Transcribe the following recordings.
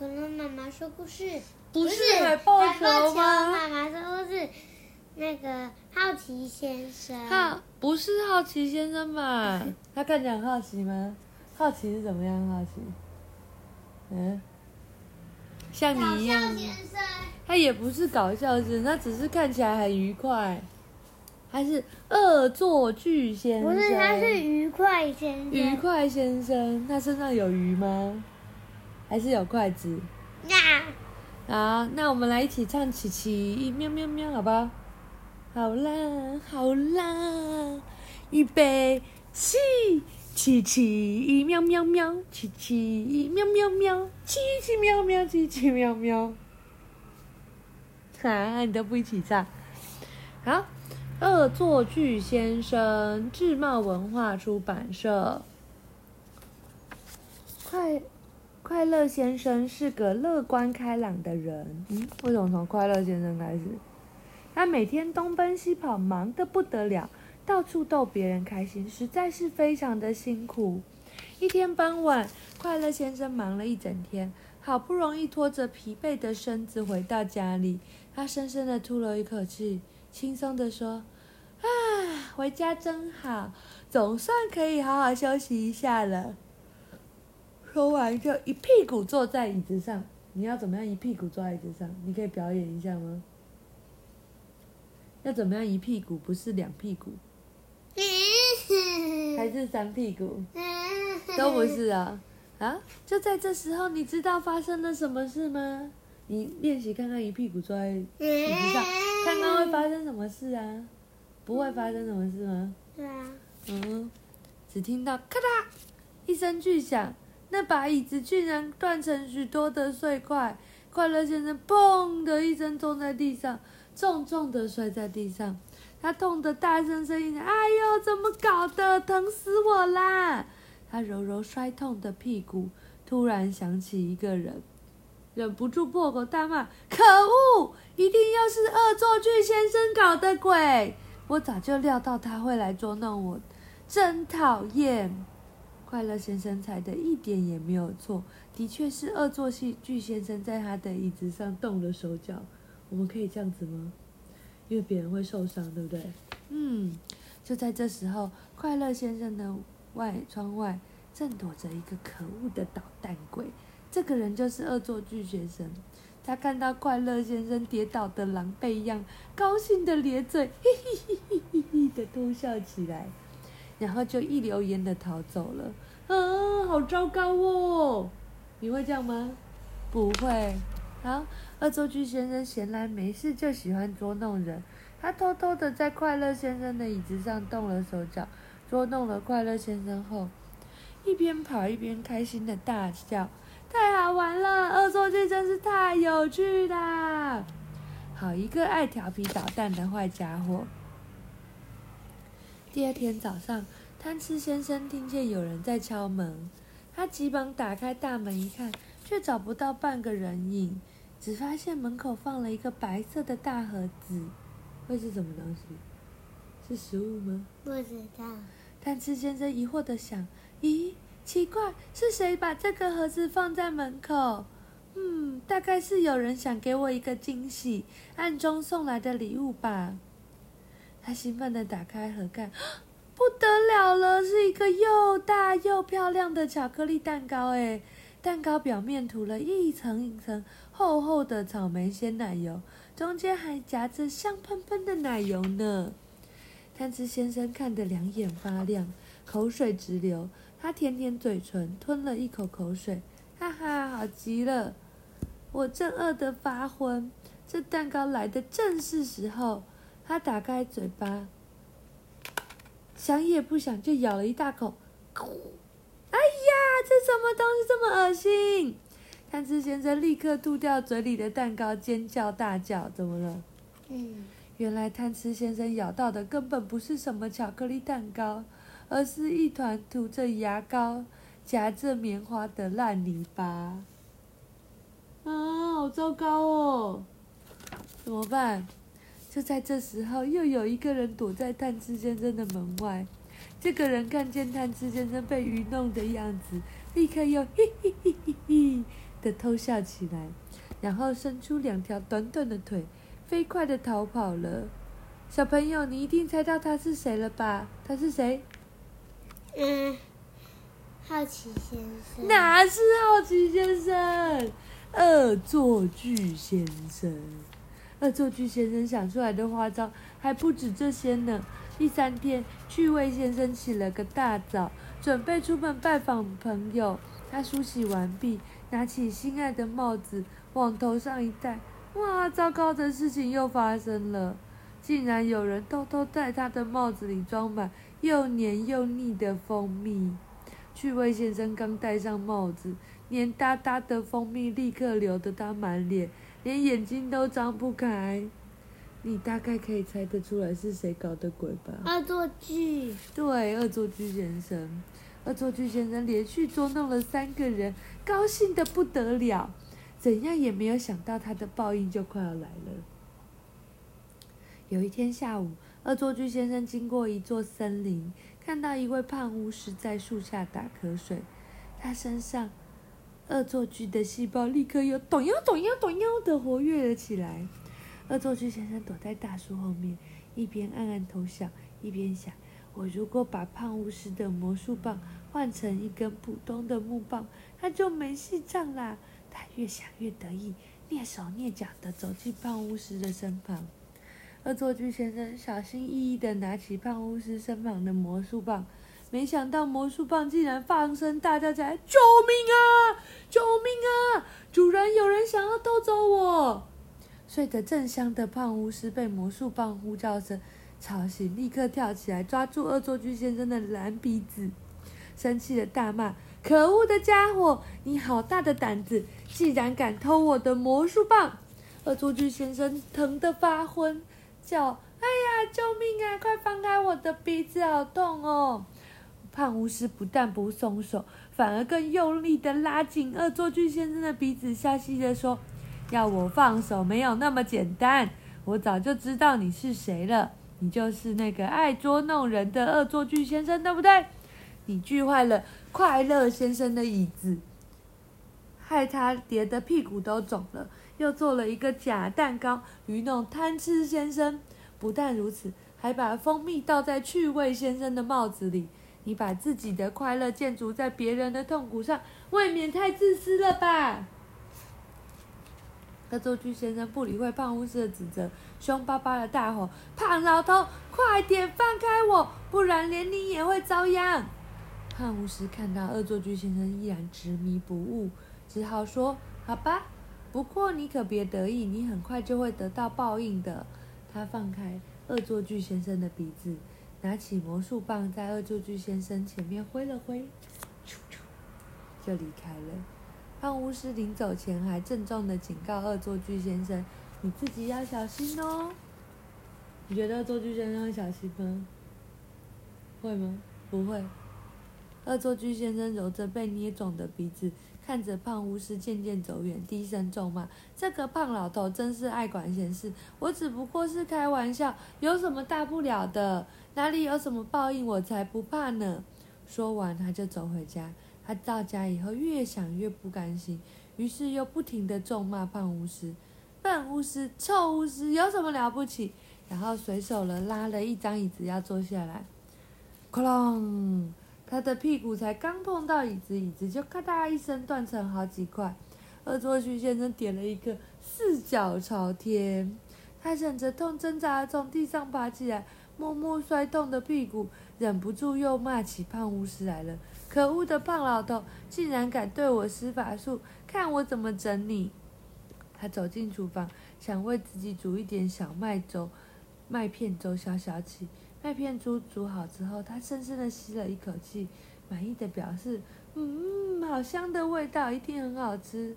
可能妈妈说故事，不是是海豹球吗妈妈说故事，那个好奇先生。好，不是好奇先生吧？他看起来很好奇吗？好奇是怎么样好奇？嗯，像搞你一样笑。先生，他也不是搞笑先生，他只是看起来很愉快。还是恶作剧先生。不是，他是愉快先生。愉快先生，他身上有鱼吗？还是有筷子？呀，好，那我们来一起唱琪琪喵喵喵，好不好？好啦，好啦，预备起，琪琪喵喵喵，琪琪喵喵喵，琪琪喵喵，琪琪喵喵。啊，你都不一起唱。好，恶作剧先生，智茂文化出版社。快快乐先生是个乐观开朗的人。嗯，为什么从快乐先生开始？他每天东奔西跑，忙得不得了，到处逗别人开心，实在是非常的辛苦。一天傍晚，快乐先生忙了一整天，好不容易拖着疲惫的身子回到家里，他深深的吐了一口气，轻松的说：“啊，回家真好，总算可以好好休息一下了。”说完就一屁股坐在椅子上。你要怎么样一屁股坐在椅子上？你可以表演一下吗？要怎么样一屁股？不是两屁股，还是三屁股？都不是啊！啊！就在这时候，你知道发生了什么事吗？你练习看看一屁股坐在椅子上，看看会发生什么事啊？不会发生什么事吗？对啊，嗯，只听到咔嗒一声巨响，那把椅子居然断成许多的碎块。快乐先生砰的一声撞在地上，重重的摔在地上。他痛得大声声音：“哎呦，怎么搞的？疼死我啦！”他揉揉摔痛的屁股，突然想起一个人，忍不住破口大骂：“可恶！一定又是恶作剧先生搞的鬼！我早就料到他会来捉弄我，真讨厌！”快乐先生猜的一点也没有错，的确是恶作剧先生在他的椅子上动了手脚。我们可以这样子吗？因为别人会受伤，对不对？嗯，就在这时候，快乐先生的外窗外正躲着一个可恶的捣蛋鬼。这个人就是恶作剧先生。他看到快乐先生跌倒的狼狈样，高兴的咧嘴，嘿嘿嘿嘿嘿嘿的偷笑起来，然后就一溜烟的逃走了。啊，好糟糕哦！你会这样吗？不会。好，恶作剧先生闲来没事就喜欢捉弄人。他偷偷的在快乐先生的椅子上动了手脚，捉弄了快乐先生后，一边跑一边开心的大笑，太好玩了！恶作剧真是太有趣啦！好一个爱调皮捣蛋的坏家伙。第二天早上，贪吃先生听见有人在敲门，他急忙打开大门一看，却找不到半个人影，只发现门口放了一个白色的大盒子，会是什么东西？是食物吗？不知道。贪吃先生疑惑的想：“咦，奇怪，是谁把这个盒子放在门口？嗯，大概是有人想给我一个惊喜，暗中送来的礼物吧。”他兴奋的打开盒盖，不得了了，是一个又大又漂亮的巧克力蛋糕诶！蛋糕表面涂了一层一层厚厚的草莓鲜奶油，中间还夹着香喷喷的奶油呢。贪吃先生看得两眼发亮，口水直流。他舔舔嘴唇，吞了一口口水，哈哈，好极了！我正饿得发昏，这蛋糕来的正是时候。他打开嘴巴，想也不想就咬了一大口。哎呀，这什么东西这么恶心！贪吃先生立刻吐掉嘴里的蛋糕，尖叫大叫：“怎么了？”嗯，原来贪吃先生咬到的根本不是什么巧克力蛋糕，而是一团涂着牙膏、夹着棉花的烂泥巴。啊，好糟糕哦！怎么办？就在这时候，又有一个人躲在贪吃先生的门外。这个人看见贪吃先生被愚弄的样子，立刻又嘿嘿嘿嘿嘿的偷笑起来，然后伸出两条短短的腿，飞快的逃跑了。小朋友，你一定猜到他是谁了吧？他是谁？嗯，好奇先生。哪是好奇先生？恶作剧先生。恶作剧先生想出来的花招还不止这些呢。第三天，趣味先生起了个大早，准备出门拜访朋友。他梳洗完毕，拿起心爱的帽子往头上一戴，哇！糟糕的事情又发生了，竟然有人偷偷在他的帽子里装满又黏又腻的蜂蜜。趣味先生刚戴上帽子，黏哒哒的蜂蜜立刻流得他满脸。连眼睛都张不开，你大概可以猜得出来是谁搞的鬼吧？恶作剧。对，恶作剧先生。恶作剧先生连续捉弄了三个人，高兴的不得了。怎样也没有想到他的报应就快要来了。有一天下午，恶作剧先生经过一座森林，看到一位胖巫师在树下打瞌睡，他身上。恶作剧的细胞立刻又咚哟咚哟咚哟的活跃了起来。恶作剧先生躲在大树后面，一边暗暗偷笑，一边想：我如果把胖巫师的魔术棒换成一根普通的木棒，他就没戏唱啦。他越想越得意，蹑手蹑脚地走进胖巫师的身旁。恶作剧先生小心翼翼地拿起胖巫师身旁的魔术棒。没想到魔术棒竟然放声大叫起来：“救命啊！救命啊！主人，有人想要偷走我！”睡得正香的胖巫师被魔术棒呼叫声吵醒，立刻跳起来抓住恶作剧先生的蓝鼻子，生气的大骂：“可恶的家伙！你好大的胆子，竟然敢偷我的魔术棒！”恶作剧先生疼得发昏，叫：“哎呀，救命啊！快放开我的鼻子，好痛哦！”胖巫师不但不松手，反而更用力的拉紧恶作剧先生的鼻子，笑嘻嘻的说：“要我放手没有那么简单，我早就知道你是谁了，你就是那个爱捉弄人的恶作剧先生，对不对？你锯坏了快乐先生的椅子，害他跌得屁股都肿了，又做了一个假蛋糕愚弄贪吃先生。不但如此，还把蜂蜜倒在趣味先生的帽子里。”你把自己的快乐建筑在别人的痛苦上，未免太自私了吧？恶作剧先生不理会胖巫师的指责，凶巴巴的大吼：“胖老头，快点放开我，不然连你也会遭殃！”胖巫师看到恶作剧先生依然执迷不悟，只好说：“好吧，不过你可别得意，你很快就会得到报应的。”他放开恶作剧先生的鼻子。拿起魔术棒，在恶作剧先生前面挥了挥，就离开了。胖巫师临走前还郑重的警告恶作剧先生：“你自己要小心哦。”你觉得恶作剧先生会小心吗？会吗？不会。恶作剧先生揉着被捏肿的鼻子，看着胖巫师渐渐走远，低声咒骂：“这个胖老头真是爱管闲事！我只不过是开玩笑，有什么大不了的？”哪里有什么报应，我才不怕呢！说完，他就走回家。他到家以后，越想越不甘心，于是又不停的咒骂胖巫师：“笨巫师，臭巫师，有什么了不起？”然后随手了拉了一张椅子要坐下来，哐啷，他的屁股才刚碰到椅子，椅子就咔嗒一声断成好几块。恶作剧先生点了一个四脚朝天，他忍着痛挣扎从地上爬起来。默默摔痛的屁股，忍不住又骂起胖巫师来了。可恶的胖老头，竟然敢对我施法术，看我怎么整你！他走进厨房，想为自己煮一点小麦粥、麦片粥消消气。麦片粥煮好之后，他深深的吸了一口气，满意的表示：“嗯，好香的味道，一定很好吃。”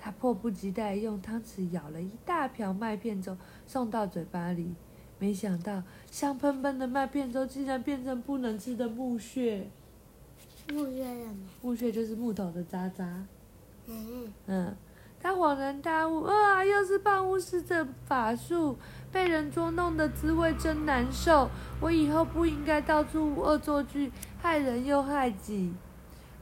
他迫不及待用汤匙舀了一大瓢麦片粥，送到嘴巴里。没想到香喷喷的麦片粥竟然变成不能吃的木屑。木屑什么？木屑就是木头的渣渣。嗯。嗯，他恍然大悟，啊，又是胖巫师的法术，被人捉弄的滋味真难受。我以后不应该到处恶作剧，害人又害己。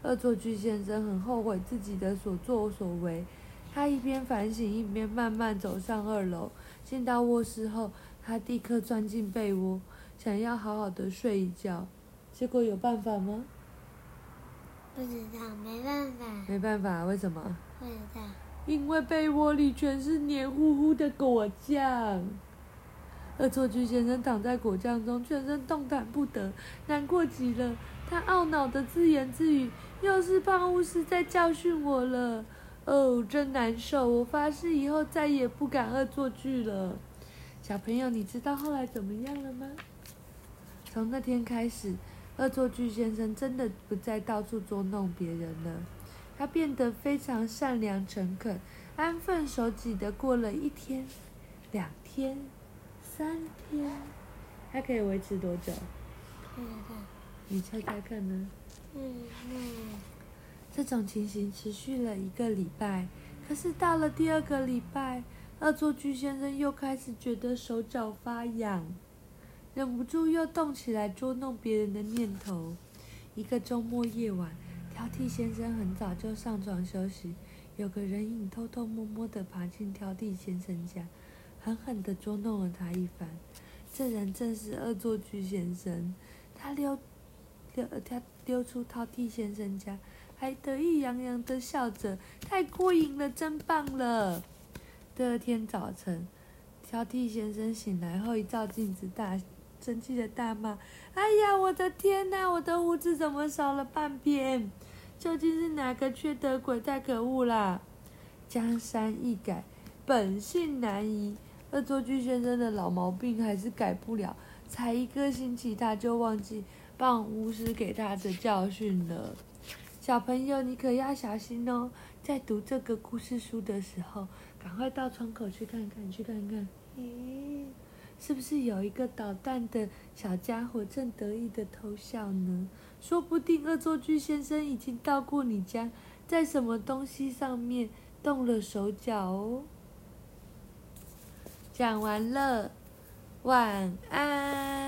恶作剧先生很后悔自己的所作所为，他一边反省，一边慢慢走上二楼。进到卧室后，他立刻钻进被窝，想要好好的睡一觉。结果有办法吗？不知道，没办法，没办法，为什么？不知道。因为被窝里全是黏糊糊的果酱。恶作剧先生躺在果酱中，全身动弹不得，难过极了。他懊恼的自言自语：“又是胖巫师在教训我了，哦，真难受！我发誓以后再也不敢恶作剧了。”小朋友，你知道后来怎么样了吗？从那天开始，恶作剧先生真的不再到处捉弄别人了。他变得非常善良诚恳，安分守己的过了一天、两天、三天。他可以维持多久？你猜猜看呢？嗯嗯。这种情形持续了一个礼拜，可是到了第二个礼拜，恶作剧先生又开始觉得手脚发痒，忍不住又动起来捉弄别人的念头。一个周末夜晚，挑剔先生很早就上床休息，有个人影偷偷摸摸地爬进挑剔先生家，狠狠地捉弄了他一番。这人正是恶作剧先生，他溜。溜他溜出挑剔先生家，还得意洋洋地笑着，太过瘾了，真棒了。第二天早晨，挑剔先生醒来后一照镜子，大生气的大骂：“哎呀，我的天哪，我的胡子怎么少了半边？究竟是哪个缺德鬼？太可恶啦！”江山易改，本性难移，恶作剧先生的老毛病还是改不了。才一个星期，他就忘记。棒巫师给他的教训了，小朋友，你可要小心哦！在读这个故事书的时候，赶快到窗口去看看，去看看，咦，是不是有一个捣蛋的小家伙正得意的偷笑呢？说不定恶作剧先生已经到过你家，在什么东西上面动了手脚哦。讲完了，晚安。